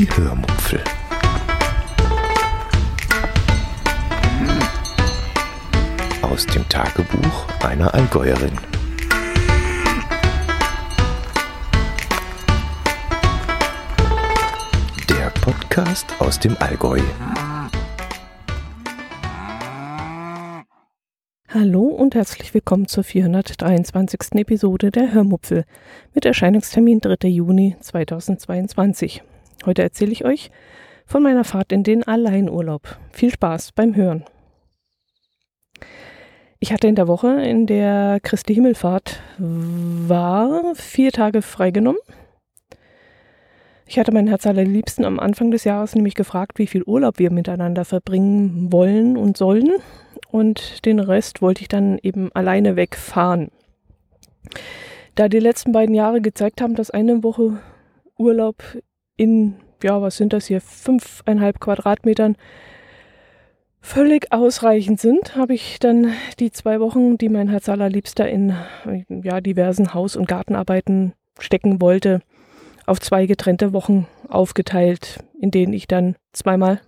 Die Hörmupfel. Aus dem Tagebuch einer Allgäuerin. Der Podcast aus dem Allgäu. Hallo und herzlich willkommen zur 423. Episode der Hörmupfel mit Erscheinungstermin 3. Juni 2022. Heute erzähle ich euch von meiner Fahrt in den Alleinurlaub. Viel Spaß beim Hören. Ich hatte in der Woche, in der Christi Himmelfahrt war, vier Tage freigenommen. Ich hatte mein Herz allerliebsten am Anfang des Jahres nämlich gefragt, wie viel Urlaub wir miteinander verbringen wollen und sollen. Und den Rest wollte ich dann eben alleine wegfahren. Da die letzten beiden Jahre gezeigt haben, dass eine Woche Urlaub in, ja, was sind das hier, fünfeinhalb Quadratmetern völlig ausreichend sind, habe ich dann die zwei Wochen, die mein Herz allerliebster in ja, diversen Haus- und Gartenarbeiten stecken wollte, auf zwei getrennte Wochen aufgeteilt, in denen ich dann zweimal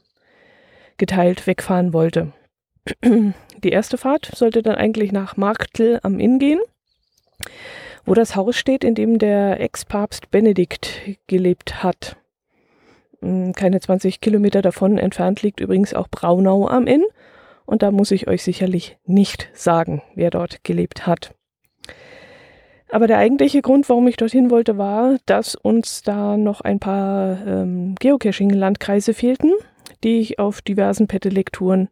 geteilt wegfahren wollte. Die erste Fahrt sollte dann eigentlich nach Marktl am Inn gehen wo das Haus steht, in dem der Ex-Papst Benedikt gelebt hat. Keine 20 Kilometer davon entfernt liegt übrigens auch Braunau am Inn. Und da muss ich euch sicherlich nicht sagen, wer dort gelebt hat. Aber der eigentliche Grund, warum ich dorthin wollte, war, dass uns da noch ein paar ähm, Geocaching-Landkreise fehlten, die ich auf diversen Pedelektouren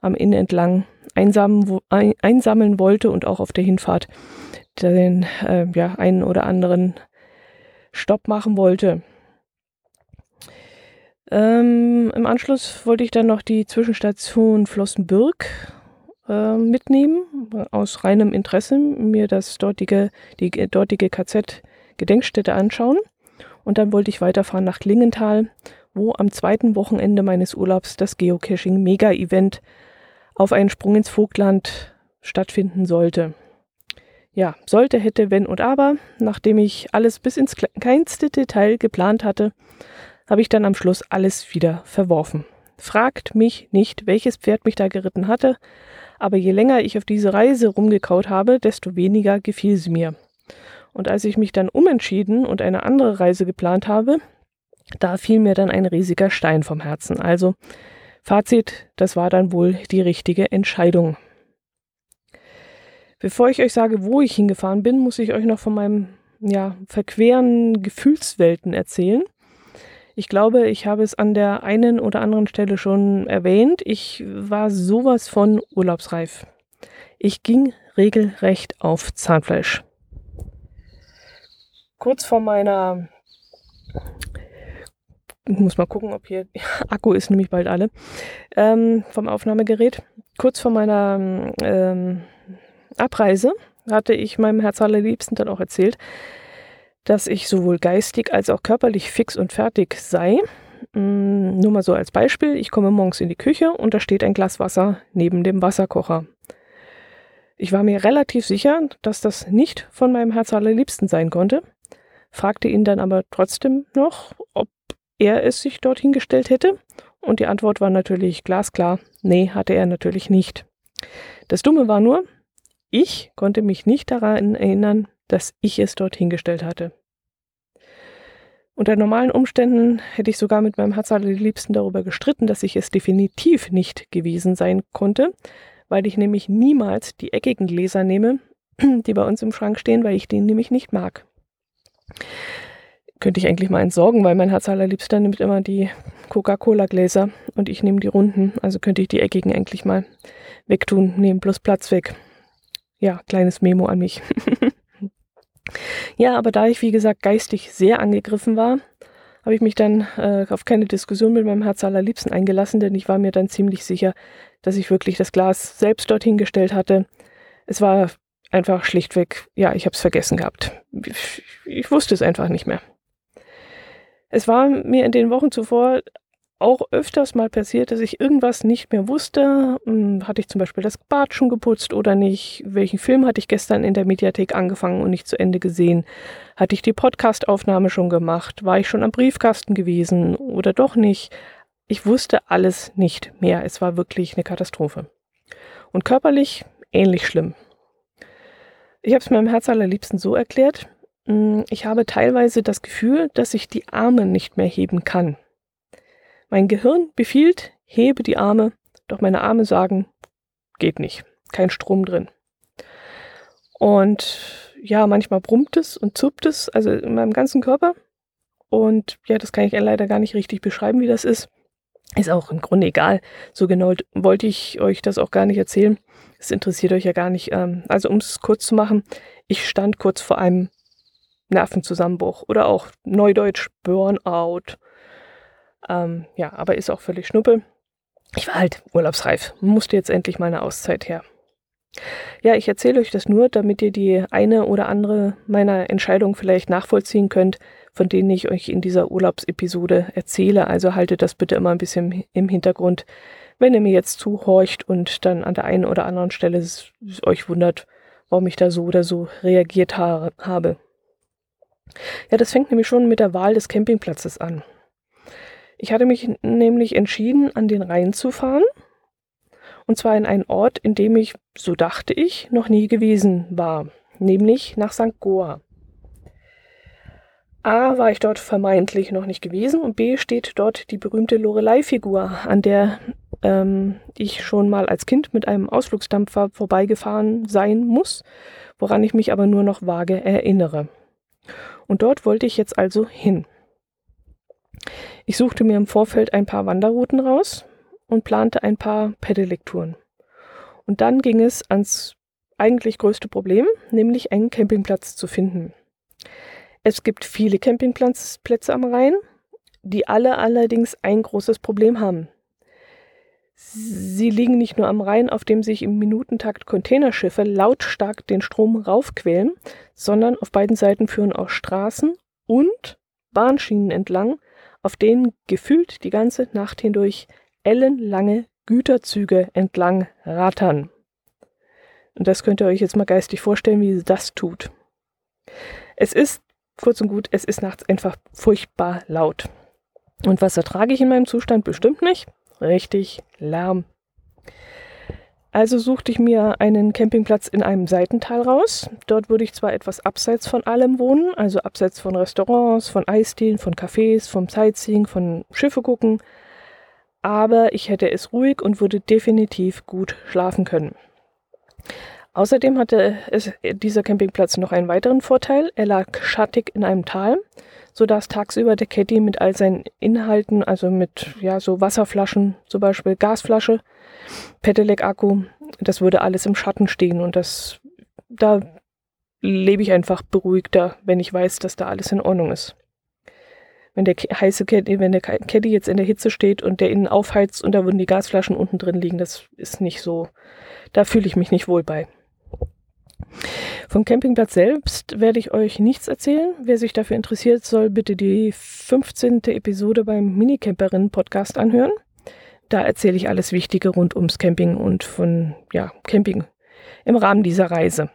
am Inn entlang einsammeln, ein, einsammeln wollte und auch auf der Hinfahrt den äh, ja, einen oder anderen Stopp machen wollte. Ähm, Im Anschluss wollte ich dann noch die Zwischenstation Flossenbürg äh, mitnehmen, aus reinem Interesse, mir das dortige, die dortige KZ-Gedenkstätte anschauen. Und dann wollte ich weiterfahren nach Klingenthal, wo am zweiten Wochenende meines Urlaubs das Geocaching-Mega-Event auf einen Sprung ins Vogtland stattfinden sollte ja, sollte, hätte, wenn und aber, nachdem ich alles bis ins kleinste Detail geplant hatte, habe ich dann am Schluss alles wieder verworfen. Fragt mich nicht, welches Pferd mich da geritten hatte, aber je länger ich auf diese Reise rumgekaut habe, desto weniger gefiel sie mir. Und als ich mich dann umentschieden und eine andere Reise geplant habe, da fiel mir dann ein riesiger Stein vom Herzen. Also Fazit, das war dann wohl die richtige Entscheidung. Bevor ich euch sage, wo ich hingefahren bin, muss ich euch noch von meinem ja, verqueren Gefühlswelten erzählen. Ich glaube, ich habe es an der einen oder anderen Stelle schon erwähnt. Ich war sowas von urlaubsreif. Ich ging regelrecht auf Zahnfleisch. Kurz vor meiner ich muss mal gucken, ob hier Akku ist nämlich bald alle ähm, vom Aufnahmegerät. Kurz vor meiner ähm, Abreise hatte ich meinem Herz allerliebsten dann auch erzählt, dass ich sowohl geistig als auch körperlich fix und fertig sei. Mm, nur mal so als Beispiel, ich komme morgens in die Küche und da steht ein Glas Wasser neben dem Wasserkocher. Ich war mir relativ sicher, dass das nicht von meinem Herz allerliebsten sein konnte, fragte ihn dann aber trotzdem noch, ob er es sich dorthin gestellt hätte. Und die Antwort war natürlich glasklar, nee, hatte er natürlich nicht. Das Dumme war nur, ich konnte mich nicht daran erinnern, dass ich es dort hingestellt hatte. Unter normalen Umständen hätte ich sogar mit meinem Herz allerliebsten darüber gestritten, dass ich es definitiv nicht gewesen sein konnte, weil ich nämlich niemals die eckigen Gläser nehme, die bei uns im Schrank stehen, weil ich die nämlich nicht mag. Könnte ich eigentlich mal entsorgen, weil mein Herz allerliebster nimmt immer die Coca-Cola-Gläser und ich nehme die runden. Also könnte ich die eckigen eigentlich mal wegtun, nehmen bloß Platz weg ja, kleines Memo an mich. ja, aber da ich, wie gesagt, geistig sehr angegriffen war, habe ich mich dann äh, auf keine Diskussion mit meinem Herz allerliebsten eingelassen, denn ich war mir dann ziemlich sicher, dass ich wirklich das Glas selbst dorthin gestellt hatte. Es war einfach schlichtweg, ja, ich habe es vergessen gehabt. Ich, ich wusste es einfach nicht mehr. Es war mir in den Wochen zuvor auch öfters mal passiert, dass ich irgendwas nicht mehr wusste. Hm, hatte ich zum Beispiel das Bad schon geputzt oder nicht? Welchen Film hatte ich gestern in der Mediathek angefangen und nicht zu Ende gesehen? Hatte ich die Podcastaufnahme schon gemacht? War ich schon am Briefkasten gewesen oder doch nicht? Ich wusste alles nicht mehr. Es war wirklich eine Katastrophe. Und körperlich ähnlich schlimm. Ich habe es meinem Herz allerliebsten so erklärt. Hm, ich habe teilweise das Gefühl, dass ich die Arme nicht mehr heben kann. Mein Gehirn befiehlt, hebe die Arme, doch meine Arme sagen, geht nicht, kein Strom drin. Und ja, manchmal brummt es und zuppt es, also in meinem ganzen Körper. Und ja, das kann ich leider gar nicht richtig beschreiben, wie das ist. Ist auch im Grunde egal. So genau wollte ich euch das auch gar nicht erzählen. Es interessiert euch ja gar nicht. Ähm, also um es kurz zu machen, ich stand kurz vor einem Nervenzusammenbruch oder auch Neudeutsch Burnout ähm, ja, aber ist auch völlig schnuppe. Ich war halt urlaubsreif, musste jetzt endlich mal eine Auszeit her. Ja, ich erzähle euch das nur, damit ihr die eine oder andere meiner Entscheidungen vielleicht nachvollziehen könnt, von denen ich euch in dieser Urlaubsepisode erzähle. Also haltet das bitte immer ein bisschen im Hintergrund, wenn ihr mir jetzt zuhorcht und dann an der einen oder anderen Stelle euch wundert, warum ich da so oder so reagiert ha habe. Ja, das fängt nämlich schon mit der Wahl des Campingplatzes an. Ich hatte mich nämlich entschieden, an den Rhein zu fahren. Und zwar in einen Ort, in dem ich, so dachte ich, noch nie gewesen war, nämlich nach St. Goa. A war ich dort vermeintlich noch nicht gewesen und B steht dort die berühmte Lorelei-Figur, an der ähm, ich schon mal als Kind mit einem Ausflugsdampfer vorbeigefahren sein muss, woran ich mich aber nur noch vage erinnere. Und dort wollte ich jetzt also hin. Ich suchte mir im Vorfeld ein paar Wanderrouten raus und plante ein paar Pedelec-Touren. Und dann ging es ans eigentlich größte Problem, nämlich einen Campingplatz zu finden. Es gibt viele Campingplätze am Rhein, die alle allerdings ein großes Problem haben. Sie liegen nicht nur am Rhein, auf dem sich im Minutentakt Containerschiffe lautstark den Strom raufquälen, sondern auf beiden Seiten führen auch Straßen und Bahnschienen entlang, auf denen gefühlt die ganze Nacht hindurch ellenlange Güterzüge entlang rattern. Und das könnt ihr euch jetzt mal geistig vorstellen, wie das tut. Es ist, kurz und gut, es ist nachts einfach furchtbar laut. Und was ertrage ich in meinem Zustand? Bestimmt nicht. Richtig Lärm. Also suchte ich mir einen Campingplatz in einem Seitental raus. Dort würde ich zwar etwas abseits von allem wohnen, also abseits von Restaurants, von Eisdielen, von Cafés, vom Sightseeing, von Schiffe gucken, aber ich hätte es ruhig und würde definitiv gut schlafen können. Außerdem hatte es, dieser Campingplatz noch einen weiteren Vorteil. Er lag schattig in einem Tal, sodass tagsüber der Caddy mit all seinen Inhalten, also mit ja so Wasserflaschen, zum Beispiel Gasflasche, Pedelec-Akku, das würde alles im Schatten stehen und das, da lebe ich einfach beruhigter, wenn ich weiß, dass da alles in Ordnung ist. Wenn der heiße Caddy, wenn der Caddy jetzt in der Hitze steht und der innen aufheizt und da würden die Gasflaschen unten drin liegen, das ist nicht so, da fühle ich mich nicht wohl bei. Vom Campingplatz selbst werde ich euch nichts erzählen. Wer sich dafür interessiert, soll bitte die 15. Episode beim Minicamperinnen-Podcast anhören. Da erzähle ich alles Wichtige rund ums Camping und von ja, Camping im Rahmen dieser Reise.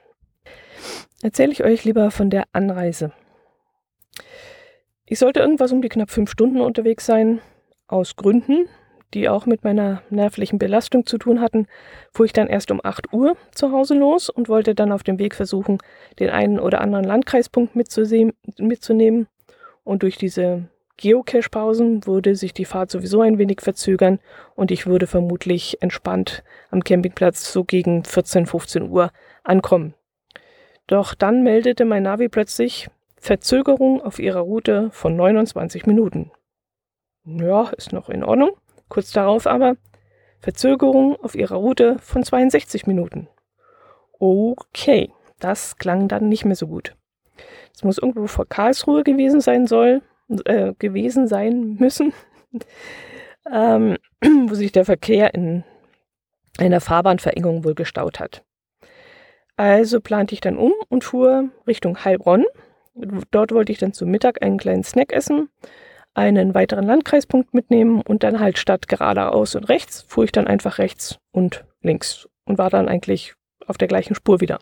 Erzähle ich euch lieber von der Anreise. Ich sollte irgendwas um die knapp fünf Stunden unterwegs sein, aus Gründen, die auch mit meiner nervlichen Belastung zu tun hatten, fuhr ich dann erst um 8 Uhr zu Hause los und wollte dann auf dem Weg versuchen, den einen oder anderen Landkreispunkt mitzunehmen. Und durch diese Geocache-Pausen würde sich die Fahrt sowieso ein wenig verzögern und ich würde vermutlich entspannt am Campingplatz so gegen 14, 15 Uhr ankommen. Doch dann meldete mein Navi plötzlich Verzögerung auf ihrer Route von 29 Minuten. Ja, ist noch in Ordnung. Kurz darauf aber Verzögerung auf ihrer Route von 62 Minuten. Okay, das klang dann nicht mehr so gut. Es muss irgendwo vor Karlsruhe gewesen sein soll, äh, gewesen sein müssen, ähm, wo sich der Verkehr in einer Fahrbahnverengung wohl gestaut hat. Also plante ich dann um und fuhr Richtung Heilbronn. Dort wollte ich dann zu Mittag einen kleinen Snack essen. Einen weiteren Landkreispunkt mitnehmen und dann halt statt geradeaus und rechts fuhr ich dann einfach rechts und links und war dann eigentlich auf der gleichen Spur wieder.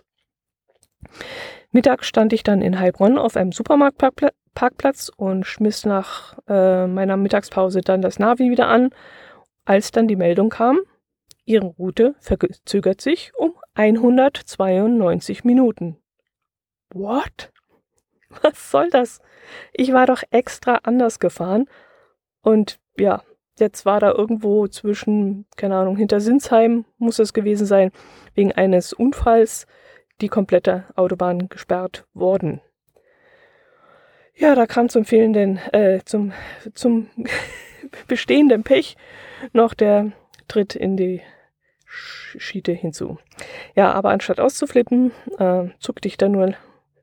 Mittags stand ich dann in Heilbronn auf einem Supermarktparkplatz und schmiss nach äh, meiner Mittagspause dann das Navi wieder an, als dann die Meldung kam, Ihre Route verzögert sich um 192 Minuten. What? Was soll das? Ich war doch extra anders gefahren. Und ja, jetzt war da irgendwo zwischen, keine Ahnung, hinter Sinsheim muss es gewesen sein, wegen eines Unfalls die komplette Autobahn gesperrt worden. Ja, da kam zum fehlenden, äh, zum, zum bestehenden Pech noch der Tritt in die Schiete hinzu. Ja, aber anstatt auszuflippen, äh, zuckte ich dann nur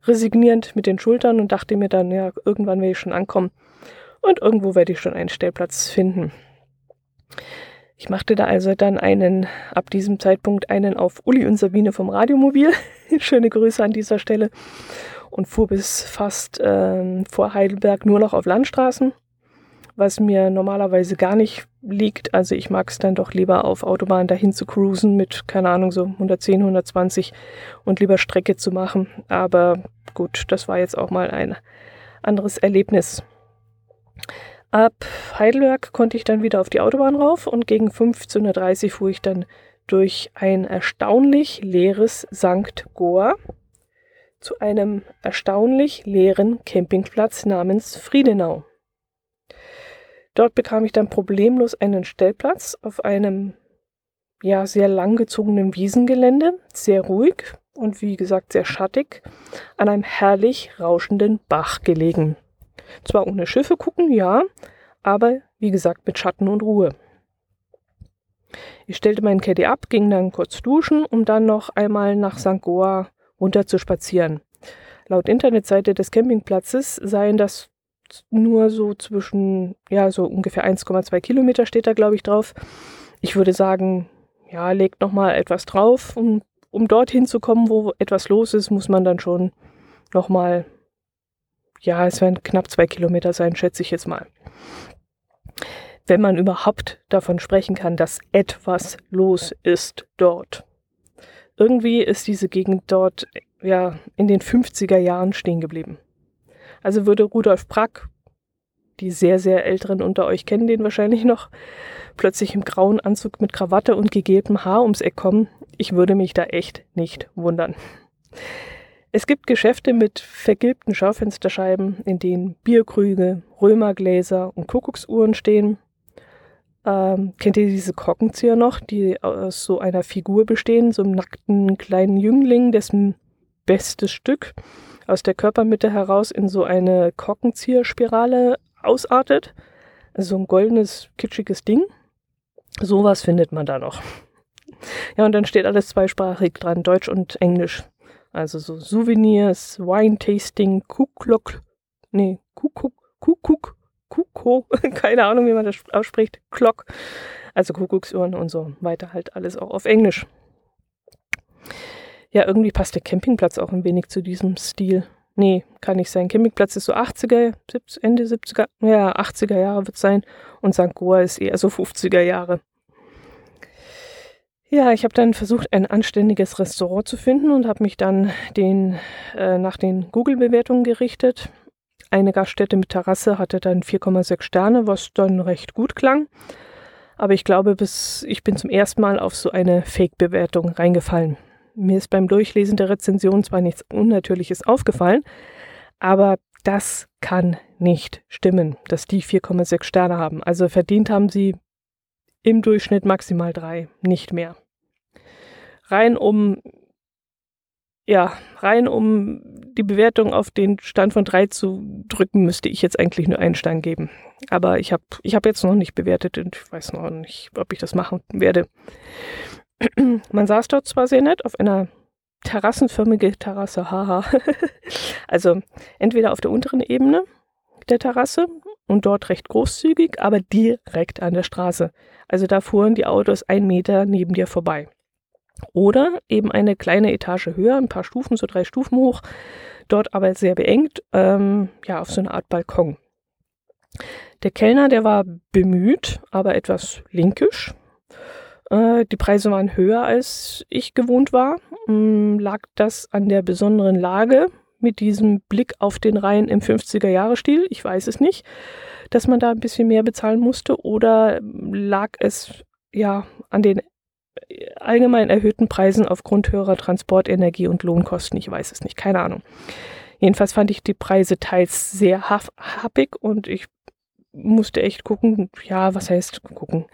resignierend mit den Schultern und dachte mir dann, ja, irgendwann werde ich schon ankommen und irgendwo werde ich schon einen Stellplatz finden. Ich machte da also dann einen, ab diesem Zeitpunkt einen auf Uli und Sabine vom Radiomobil. Schöne Grüße an dieser Stelle. Und fuhr bis fast äh, vor Heidelberg nur noch auf Landstraßen was mir normalerweise gar nicht liegt. Also ich mag es dann doch lieber auf Autobahn dahin zu cruisen mit, keine Ahnung, so 110, 120 und lieber Strecke zu machen. Aber gut, das war jetzt auch mal ein anderes Erlebnis. Ab Heidelberg konnte ich dann wieder auf die Autobahn rauf und gegen 15.30 Uhr fuhr ich dann durch ein erstaunlich leeres St. Goa zu einem erstaunlich leeren Campingplatz namens Friedenau. Dort bekam ich dann problemlos einen Stellplatz auf einem ja sehr langgezogenen Wiesengelände, sehr ruhig und wie gesagt sehr schattig, an einem herrlich rauschenden Bach gelegen. Zwar ohne Schiffe gucken, ja, aber wie gesagt mit Schatten und Ruhe. Ich stellte meinen Caddy ab, ging dann kurz duschen, um dann noch einmal nach St. Goa runter zu spazieren. Laut Internetseite des Campingplatzes seien das nur so zwischen, ja, so ungefähr 1,2 Kilometer steht da, glaube ich, drauf. Ich würde sagen, ja, legt nochmal etwas drauf. Um, um dorthin zu kommen, wo etwas los ist, muss man dann schon nochmal, ja, es werden knapp zwei Kilometer sein, schätze ich jetzt mal. Wenn man überhaupt davon sprechen kann, dass etwas los ist dort. Irgendwie ist diese Gegend dort ja in den 50er Jahren stehen geblieben. Also würde Rudolf Brack, die sehr, sehr Älteren unter euch kennen den wahrscheinlich noch, plötzlich im grauen Anzug mit Krawatte und gegeltem Haar ums Eck kommen, ich würde mich da echt nicht wundern. Es gibt Geschäfte mit vergilbten Schaufensterscheiben, in denen Bierkrüge, Römergläser und Kuckucksuhren stehen. Ähm, kennt ihr diese Korkenzieher noch, die aus so einer Figur bestehen, so einem nackten kleinen Jüngling, dessen bestes Stück aus der Körpermitte heraus in so eine Korkenzieherspirale ausartet. So ein goldenes, kitschiges Ding. Sowas findet man da noch. Ja, und dann steht alles zweisprachig dran, Deutsch und Englisch. Also so Souvenirs, Wine-Tasting, Kuklok, nee, Kuckuck, Kuckuck, Kuko, keine Ahnung, wie man das ausspricht, Klock, also Kuckucksuhren und so weiter, halt alles auch auf Englisch ja, irgendwie passt der Campingplatz auch ein wenig zu diesem Stil. Nee, kann nicht sein. Campingplatz ist so 80er, 70, Ende 70er, ja, 80er Jahre wird es sein. Und St. Goa ist eher so 50er Jahre. Ja, ich habe dann versucht, ein anständiges Restaurant zu finden und habe mich dann den, äh, nach den Google-Bewertungen gerichtet. Eine Gaststätte mit Terrasse hatte dann 4,6 Sterne, was dann recht gut klang. Aber ich glaube, bis ich bin zum ersten Mal auf so eine Fake-Bewertung reingefallen. Mir ist beim Durchlesen der Rezension zwar nichts Unnatürliches aufgefallen, aber das kann nicht stimmen, dass die 4,6 Sterne haben. Also verdient haben sie im Durchschnitt maximal drei, nicht mehr. Rein um, ja, rein um die Bewertung auf den Stand von drei zu drücken, müsste ich jetzt eigentlich nur einen Stern geben. Aber ich habe ich hab jetzt noch nicht bewertet und ich weiß noch nicht, ob ich das machen werde. Man saß dort zwar sehr nett auf einer terrassenförmige Terrasse, haha. also entweder auf der unteren Ebene der Terrasse und dort recht großzügig, aber direkt an der Straße. Also da fuhren die Autos ein Meter neben dir vorbei. Oder eben eine kleine Etage höher, ein paar Stufen, so drei Stufen hoch, dort aber sehr beengt, ähm, ja, auf so eine Art Balkon. Der Kellner, der war bemüht, aber etwas linkisch. Äh, die Preise waren höher, als ich gewohnt war. Ähm, lag das an der besonderen Lage mit diesem Blick auf den Rhein im 50er-Jahre-Stil? Ich weiß es nicht, dass man da ein bisschen mehr bezahlen musste. Oder lag es ja an den allgemein erhöhten Preisen aufgrund höherer Transport-, Energie- und Lohnkosten? Ich weiß es nicht, keine Ahnung. Jedenfalls fand ich die Preise teils sehr happig und ich musste echt gucken, ja, was heißt gucken?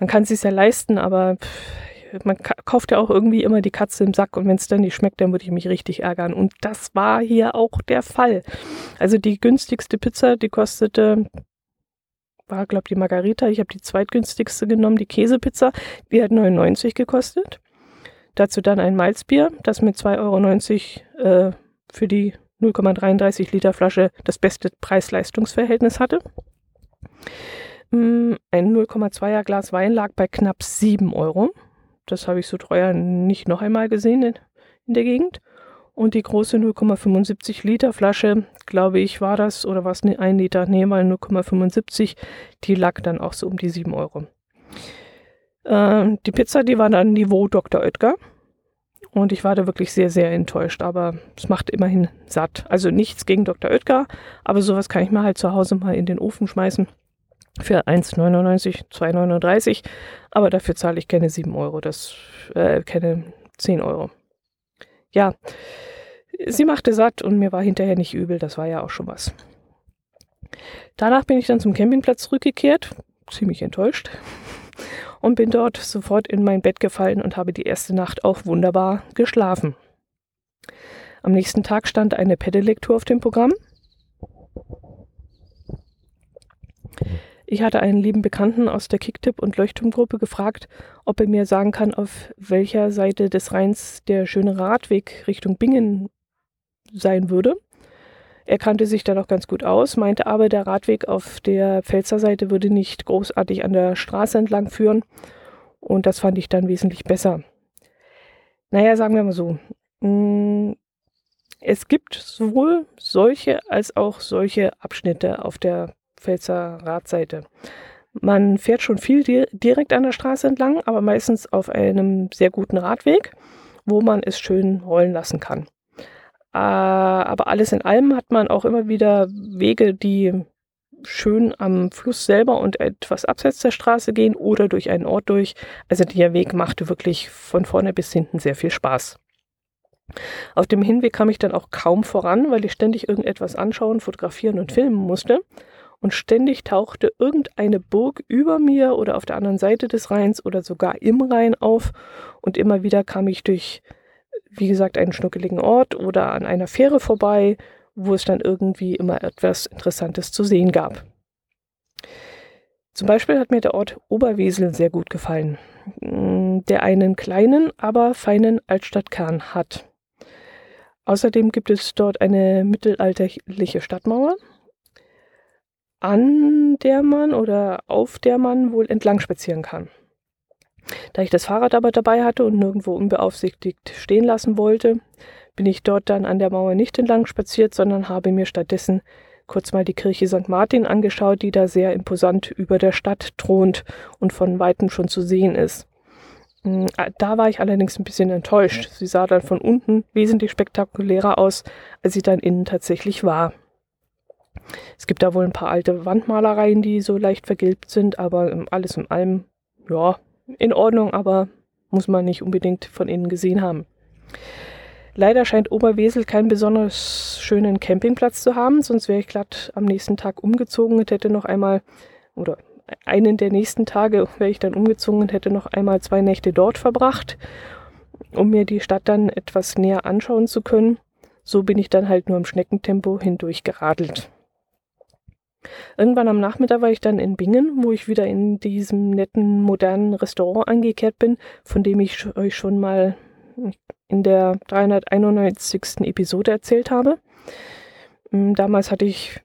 Man kann es sich ja leisten, aber man kauft ja auch irgendwie immer die Katze im Sack und wenn es dann nicht schmeckt, dann würde ich mich richtig ärgern. Und das war hier auch der Fall. Also die günstigste Pizza, die kostete, war glaube die Margarita, ich habe die zweitgünstigste genommen, die Käsepizza, die hat 99 gekostet. Dazu dann ein Malzbier, das mit 2,90 Euro äh, für die 0,33 Liter Flasche das beste Preis-Leistungs-Verhältnis hatte. Ein 0,2er Glas Wein lag bei knapp 7 Euro. Das habe ich so teuer nicht noch einmal gesehen in, in der Gegend. Und die große 0,75 Liter Flasche, glaube ich, war das, oder war es ne, ein Liter? Nee, mal 0,75. Die lag dann auch so um die 7 Euro. Äh, die Pizza, die war dann Niveau Dr. Oetker. Und ich war da wirklich sehr, sehr enttäuscht. Aber es macht immerhin satt. Also nichts gegen Dr. Oetker, aber sowas kann ich mir halt zu Hause mal in den Ofen schmeißen für 1,99, 2,39, aber dafür zahle ich keine 7 Euro, das, äh, keine 10 Euro. Ja, sie machte satt und mir war hinterher nicht übel, das war ja auch schon was. Danach bin ich dann zum Campingplatz zurückgekehrt, ziemlich enttäuscht, und bin dort sofort in mein Bett gefallen und habe die erste Nacht auch wunderbar geschlafen. Am nächsten Tag stand eine Pedelektur auf dem Programm. Ich hatte einen lieben Bekannten aus der Kicktipp- und Leuchtturmgruppe gefragt, ob er mir sagen kann, auf welcher Seite des Rheins der schöne Radweg Richtung Bingen sein würde. Er kannte sich da noch ganz gut aus, meinte aber, der Radweg auf der Pfälzer Seite würde nicht großartig an der Straße entlang führen. Und das fand ich dann wesentlich besser. Naja, sagen wir mal so. Mm, es gibt sowohl solche als auch solche Abschnitte auf der Pfälzer Radseite. Man fährt schon viel di direkt an der Straße entlang, aber meistens auf einem sehr guten Radweg, wo man es schön rollen lassen kann. Äh, aber alles in allem hat man auch immer wieder Wege, die schön am Fluss selber und etwas abseits der Straße gehen oder durch einen Ort durch. Also der Weg machte wirklich von vorne bis hinten sehr viel Spaß. Auf dem Hinweg kam ich dann auch kaum voran, weil ich ständig irgendetwas anschauen, fotografieren und filmen musste und ständig tauchte irgendeine Burg über mir oder auf der anderen Seite des Rheins oder sogar im Rhein auf und immer wieder kam ich durch, wie gesagt, einen schnuckeligen Ort oder an einer Fähre vorbei, wo es dann irgendwie immer etwas Interessantes zu sehen gab. Zum Beispiel hat mir der Ort Oberwesel sehr gut gefallen, mm, der einen kleinen, aber feinen Altstadtkern hat. Außerdem gibt es dort eine mittelalterliche Stadtmauer, an der man oder auf der man wohl entlang spazieren kann. Da ich das Fahrrad aber dabei hatte und nirgendwo unbeaufsichtigt stehen lassen wollte, bin ich dort dann an der Mauer nicht entlang spaziert, sondern habe mir stattdessen kurz mal die Kirche St. Martin angeschaut, die da sehr imposant über der Stadt thront und von weitem schon zu sehen ist. Hm, da war ich allerdings ein bisschen enttäuscht. Sie sah dann von unten wesentlich spektakulärer aus, als sie dann innen tatsächlich war. Es gibt da wohl ein paar alte Wandmalereien, die so leicht vergilbt sind, aber alles in allem, ja, in Ordnung, aber muss man nicht unbedingt von innen gesehen haben. Leider scheint Oberwesel keinen besonders schönen Campingplatz zu haben, sonst wäre ich glatt am nächsten Tag umgezogen und hätte noch einmal, oder einen der nächsten Tage wäre ich dann umgezogen und hätte noch einmal zwei Nächte dort verbracht, um mir die Stadt dann etwas näher anschauen zu können. So bin ich dann halt nur im Schneckentempo hindurch geradelt. Irgendwann am Nachmittag war ich dann in Bingen, wo ich wieder in diesem netten, modernen Restaurant angekehrt bin, von dem ich euch schon mal in der 391. Episode erzählt habe. Mm, damals hatte ich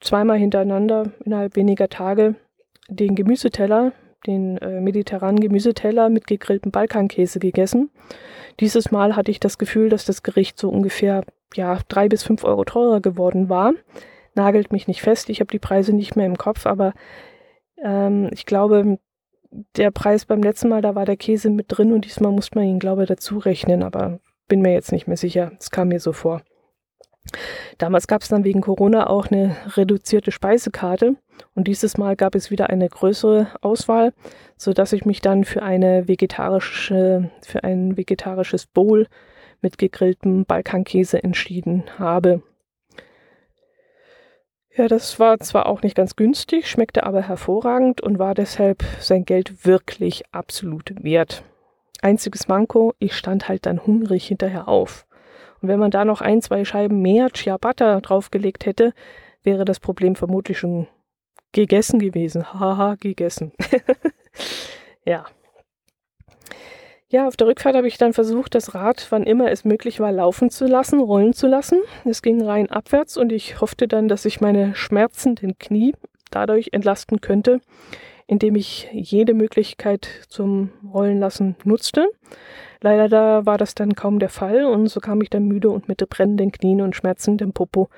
zweimal hintereinander innerhalb weniger Tage den Gemüseteller, den äh, mediterranen Gemüseteller mit gegrilltem Balkankäse gegessen. Dieses Mal hatte ich das Gefühl, dass das Gericht so ungefähr ja, drei bis fünf Euro teurer geworden war nagelt mich nicht fest. Ich habe die Preise nicht mehr im Kopf, aber ähm, ich glaube, der Preis beim letzten Mal, da war der Käse mit drin und diesmal muss man ihn, glaube ich, dazu rechnen, aber bin mir jetzt nicht mehr sicher. Es kam mir so vor. Damals gab es dann wegen Corona auch eine reduzierte Speisekarte und dieses Mal gab es wieder eine größere Auswahl, so dass ich mich dann für eine vegetarische, für ein vegetarisches Bowl mit gegrilltem Balkankäse entschieden habe. Ja, das war zwar auch nicht ganz günstig, schmeckte aber hervorragend und war deshalb sein Geld wirklich absolut wert. Einziges Manko, ich stand halt dann hungrig hinterher auf. Und wenn man da noch ein, zwei Scheiben mehr Ciabatta draufgelegt hätte, wäre das Problem vermutlich schon gegessen gewesen. Haha, gegessen. ja. Ja, auf der Rückfahrt habe ich dann versucht, das Rad, wann immer es möglich war, laufen zu lassen, rollen zu lassen. Es ging rein abwärts und ich hoffte dann, dass ich meine schmerzenden Knie dadurch entlasten könnte, indem ich jede Möglichkeit zum Rollen lassen nutzte. Leider da war das dann kaum der Fall und so kam ich dann müde und mit brennenden Knien und schmerzendem Popo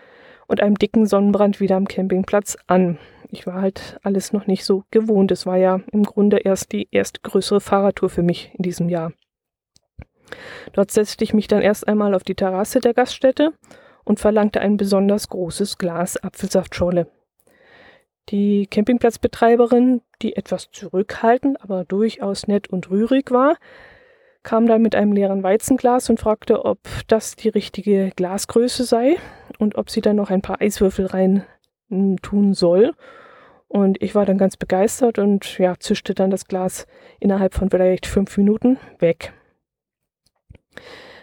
und einem dicken Sonnenbrand wieder am Campingplatz an. Ich war halt alles noch nicht so gewohnt. Es war ja im Grunde erst die erste größere Fahrradtour für mich in diesem Jahr. Dort setzte ich mich dann erst einmal auf die Terrasse der Gaststätte und verlangte ein besonders großes Glas Apfelsaftscholle. Die Campingplatzbetreiberin, die etwas zurückhaltend, aber durchaus nett und rührig war, kam dann mit einem leeren Weizenglas und fragte, ob das die richtige Glasgröße sei und ob sie dann noch ein paar Eiswürfel rein tun soll. Und ich war dann ganz begeistert und ja, zischte dann das Glas innerhalb von vielleicht fünf Minuten weg.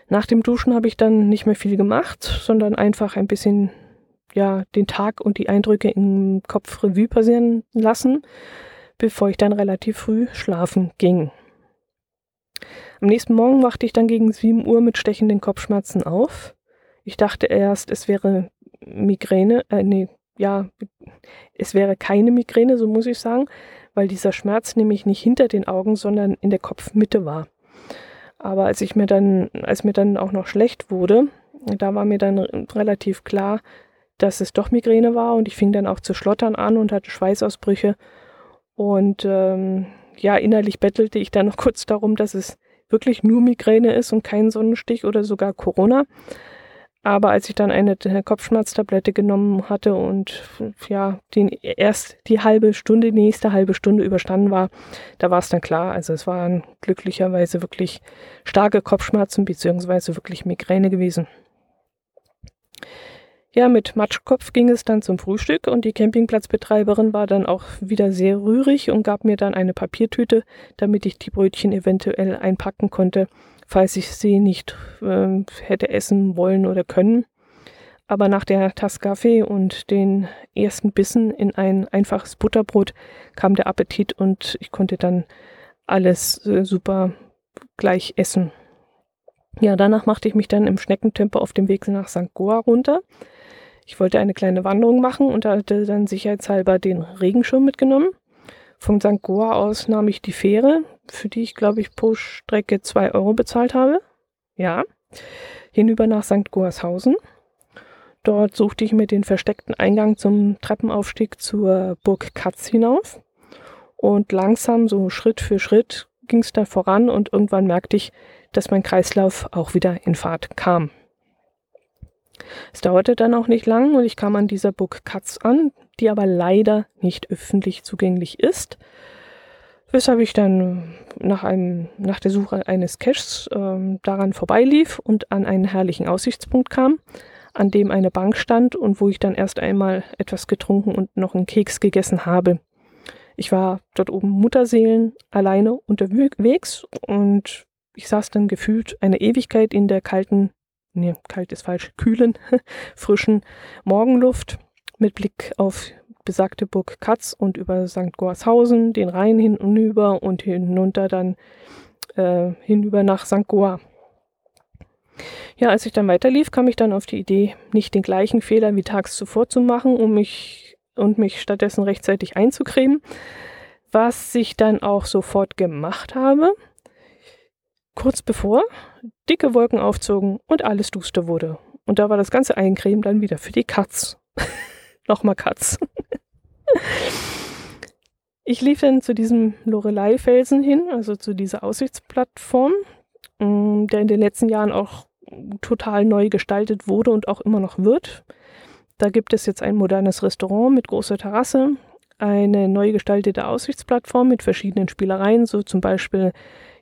Nach dem Duschen habe ich dann nicht mehr viel gemacht, sondern einfach ein bisschen ja, den Tag und die Eindrücke im Kopf Revue passieren lassen, bevor ich dann relativ früh schlafen ging. Am nächsten Morgen wachte ich dann gegen 7 Uhr mit stechenden Kopfschmerzen auf. Ich dachte erst, es wäre Migräne, äh, nee, ja, es wäre keine Migräne, so muss ich sagen, weil dieser Schmerz nämlich nicht hinter den Augen, sondern in der Kopfmitte war. Aber als ich mir dann, als mir dann auch noch schlecht wurde, da war mir dann relativ klar, dass es doch Migräne war und ich fing dann auch zu schlottern an und hatte Schweißausbrüche. Und ähm, ja, innerlich bettelte ich dann noch kurz darum, dass es wirklich nur Migräne ist und kein Sonnenstich oder sogar Corona. Aber als ich dann eine Kopfschmerztablette genommen hatte und ja, den, erst die halbe Stunde, die nächste halbe Stunde überstanden war, da war es dann klar. Also es waren glücklicherweise wirklich starke Kopfschmerzen beziehungsweise wirklich Migräne gewesen. Ja, mit Matschkopf ging es dann zum Frühstück und die Campingplatzbetreiberin war dann auch wieder sehr rührig und gab mir dann eine Papiertüte, damit ich die Brötchen eventuell einpacken konnte falls ich sie nicht äh, hätte essen wollen oder können. Aber nach der Tasse Kaffee und den ersten Bissen in ein einfaches Butterbrot kam der Appetit und ich konnte dann alles äh, super gleich essen. Ja, danach machte ich mich dann im Schneckentempo auf dem Weg nach St. Goa runter. Ich wollte eine kleine Wanderung machen und hatte dann sicherheitshalber den Regenschirm mitgenommen. Von St. Goa aus nahm ich die Fähre, für die ich, glaube ich, pro Strecke zwei Euro bezahlt habe. Ja. Hinüber nach St. Goarshausen. Dort suchte ich mir den versteckten Eingang zum Treppenaufstieg zur Burg Katz hinauf. Und langsam, so Schritt für Schritt, ging es dann voran und irgendwann merkte ich, dass mein Kreislauf auch wieder in Fahrt kam. Es dauerte dann auch nicht lang und ich kam an dieser Burg Katz an, die aber leider nicht öffentlich zugänglich ist. Weshalb ich dann nach, einem, nach der Suche eines Caches äh, daran vorbeilief und an einen herrlichen Aussichtspunkt kam, an dem eine Bank stand und wo ich dann erst einmal etwas getrunken und noch einen Keks gegessen habe. Ich war dort oben Mutterseelen alleine unterwegs und ich saß dann gefühlt eine Ewigkeit in der kalten, nee, kalt ist falsch, kühlen, frischen Morgenluft mit Blick auf besagte Burg Katz und über St. Gorshausen, den Rhein hinüber und hinunter dann äh, hinüber nach St. Goar. Ja, als ich dann weiterlief, kam ich dann auf die Idee, nicht den gleichen Fehler wie tags zuvor zu machen, um mich und mich stattdessen rechtzeitig einzucremen, was ich dann auch sofort gemacht habe. Kurz bevor dicke Wolken aufzogen und alles duster wurde. Und da war das ganze Eincremen dann wieder für die Katz. Nochmal Katz. Ich lief dann zu diesem Lorelei-Felsen hin, also zu dieser Aussichtsplattform, mm, der in den letzten Jahren auch total neu gestaltet wurde und auch immer noch wird. Da gibt es jetzt ein modernes Restaurant mit großer Terrasse, eine neu gestaltete Aussichtsplattform mit verschiedenen Spielereien, so zum Beispiel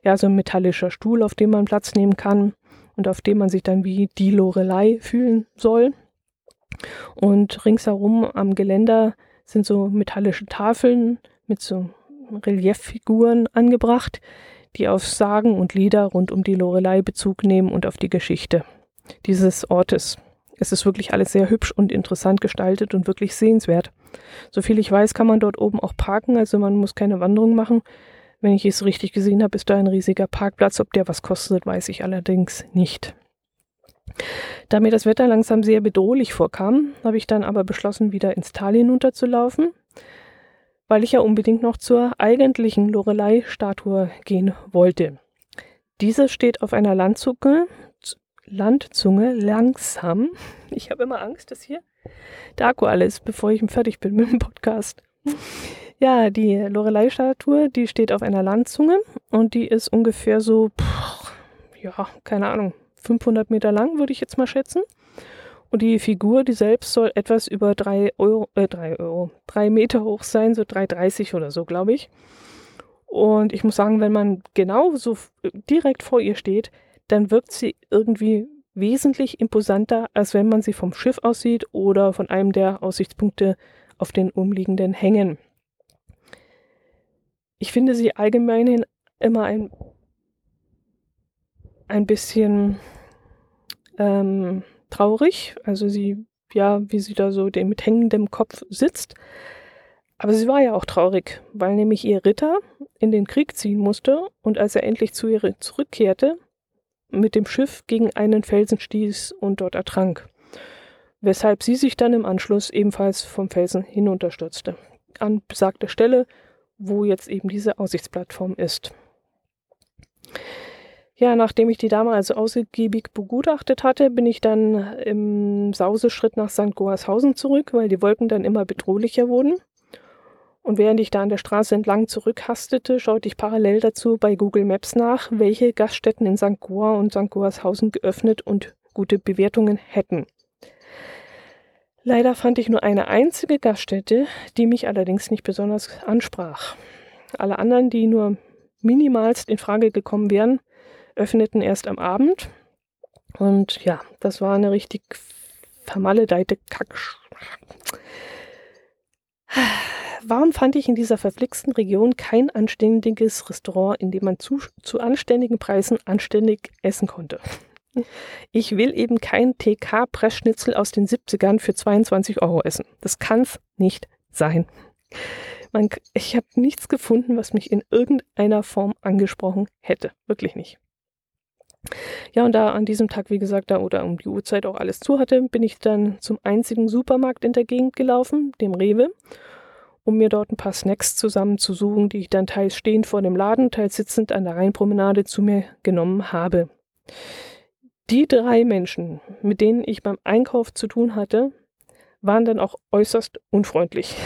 ja so ein metallischer Stuhl, auf dem man Platz nehmen kann und auf dem man sich dann wie die Lorelei fühlen soll. Und ringsherum am Geländer sind so metallische Tafeln mit so Relieffiguren angebracht, die auf Sagen und Lieder rund um die Lorelei Bezug nehmen und auf die Geschichte dieses Ortes. Es ist wirklich alles sehr hübsch und interessant gestaltet und wirklich sehenswert. Soviel ich weiß, kann man dort oben auch parken, also man muss keine Wanderung machen. Wenn ich es richtig gesehen habe, ist da ein riesiger Parkplatz. Ob der was kostet, weiß ich allerdings nicht. Da mir das Wetter langsam sehr bedrohlich vorkam, habe ich dann aber beschlossen, wieder ins Tal hinunterzulaufen, weil ich ja unbedingt noch zur eigentlichen Lorelei-Statue gehen wollte. Diese steht auf einer Landzunge, Landzunge langsam. Ich habe immer Angst, dass hier der Akku alles, bevor ich fertig bin mit dem Podcast. Ja, die Lorelei-Statue, die steht auf einer Landzunge und die ist ungefähr so, pff, ja, keine Ahnung, 500 Meter lang, würde ich jetzt mal schätzen. Und die Figur, die selbst soll etwas über drei Euro, äh, drei Euro, drei Meter hoch sein, so 3,30 oder so, glaube ich. Und ich muss sagen, wenn man genau so direkt vor ihr steht, dann wirkt sie irgendwie wesentlich imposanter, als wenn man sie vom Schiff aussieht oder von einem der Aussichtspunkte auf den umliegenden Hängen. Ich finde sie allgemein immer ein, ein bisschen ähm, traurig. Also sie, ja, wie sie da so mit hängendem Kopf sitzt. Aber sie war ja auch traurig, weil nämlich ihr Ritter in den Krieg ziehen musste und als er endlich zu ihr zurückkehrte, mit dem Schiff gegen einen Felsen stieß und dort ertrank. Weshalb sie sich dann im Anschluss ebenfalls vom Felsen hinunterstürzte. An besagter Stelle, wo jetzt eben diese Aussichtsplattform ist. Ja, nachdem ich die Dame also ausgiebig begutachtet hatte, bin ich dann im Sauseschritt nach St. Goarshausen zurück, weil die Wolken dann immer bedrohlicher wurden. Und während ich da an der Straße entlang zurückhastete, schaute ich parallel dazu bei Google Maps nach, welche Gaststätten in St. Goar und St. Goarshausen geöffnet und gute Bewertungen hätten. Leider fand ich nur eine einzige Gaststätte, die mich allerdings nicht besonders ansprach. Alle anderen, die nur minimalst in Frage gekommen wären, öffneten erst am Abend. Und ja, das war eine richtig vermaledeite Kack. Warum fand ich in dieser verflixten Region kein anständiges Restaurant, in dem man zu, zu anständigen Preisen anständig essen konnte? Ich will eben kein TK-Pressschnitzel aus den 70ern für 22 Euro essen. Das kann's nicht sein. Man, ich habe nichts gefunden, was mich in irgendeiner Form angesprochen hätte. Wirklich nicht. Ja, und da an diesem Tag, wie gesagt, da oder um die Uhrzeit auch alles zu hatte, bin ich dann zum einzigen Supermarkt in der Gegend gelaufen, dem Rewe, um mir dort ein paar Snacks zusammenzusuchen, die ich dann teils stehend vor dem Laden, teils sitzend an der Rheinpromenade zu mir genommen habe. Die drei Menschen, mit denen ich beim Einkauf zu tun hatte, waren dann auch äußerst unfreundlich.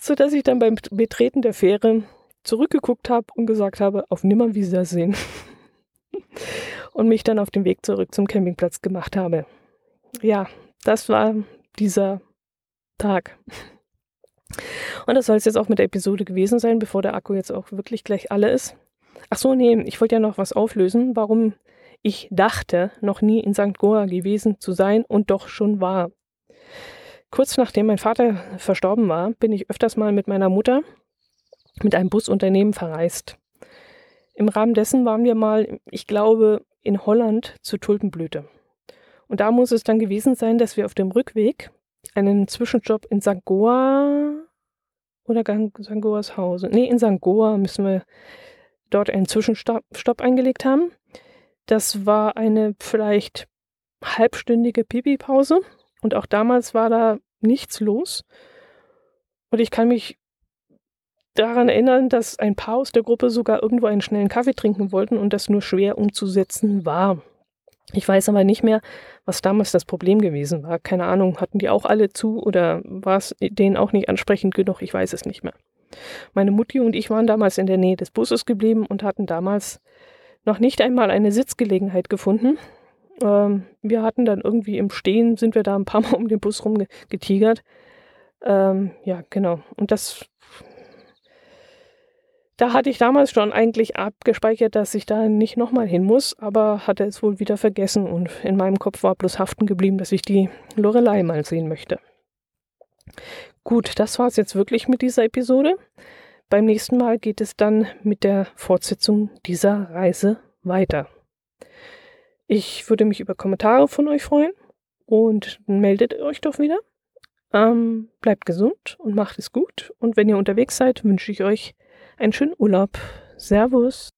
so dass ich dann beim Betreten der Fähre zurückgeguckt habe und gesagt habe, auf Nimmerwiedersehen. und mich dann auf den Weg zurück zum Campingplatz gemacht habe. Ja, das war dieser Tag. Und das soll es jetzt auch mit der Episode gewesen sein, bevor der Akku jetzt auch wirklich gleich alle ist. Ach so, nee, ich wollte ja noch was auflösen, warum ich dachte, noch nie in St. Goa gewesen zu sein und doch schon war. Kurz nachdem mein Vater verstorben war, bin ich öfters mal mit meiner Mutter mit einem Busunternehmen verreist. Im Rahmen dessen waren wir mal, ich glaube, in Holland zur Tulpenblüte. Und da muss es dann gewesen sein, dass wir auf dem Rückweg einen Zwischenstopp in St. Goa oder St. Goarshausen, nee, in St. Goa müssen wir dort einen Zwischenstopp eingelegt haben. Das war eine vielleicht halbstündige Pipi-Pause und auch damals war da nichts los. Und ich kann mich daran erinnern, dass ein paar aus der Gruppe sogar irgendwo einen schnellen Kaffee trinken wollten und das nur schwer umzusetzen war. Ich weiß aber nicht mehr, was damals das Problem gewesen war. Keine Ahnung, hatten die auch alle zu oder war es denen auch nicht ansprechend genug? Ich weiß es nicht mehr. Meine Mutti und ich waren damals in der Nähe des Busses geblieben und hatten damals noch nicht einmal eine Sitzgelegenheit gefunden. Ähm, wir hatten dann irgendwie im Stehen, sind wir da ein paar Mal um den Bus rumgetigert. Ähm, ja, genau. Und das da hatte ich damals schon eigentlich abgespeichert, dass ich da nicht nochmal hin muss, aber hatte es wohl wieder vergessen und in meinem Kopf war bloß haften geblieben, dass ich die Lorelei mal sehen möchte. Gut, das war es jetzt wirklich mit dieser Episode. Beim nächsten Mal geht es dann mit der Fortsetzung dieser Reise weiter. Ich würde mich über Kommentare von euch freuen und meldet euch doch wieder. Ähm, bleibt gesund und macht es gut. Und wenn ihr unterwegs seid, wünsche ich euch einen schönen Urlaub. Servus.